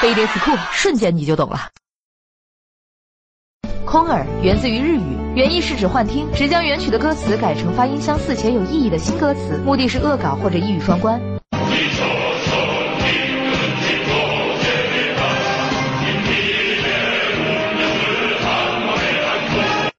飞碟词库瞬间你就懂了。空耳源自于日语原意是指幻听只将原曲的歌词改成发音相似且有意义的新歌词目的是恶搞或者一语双关。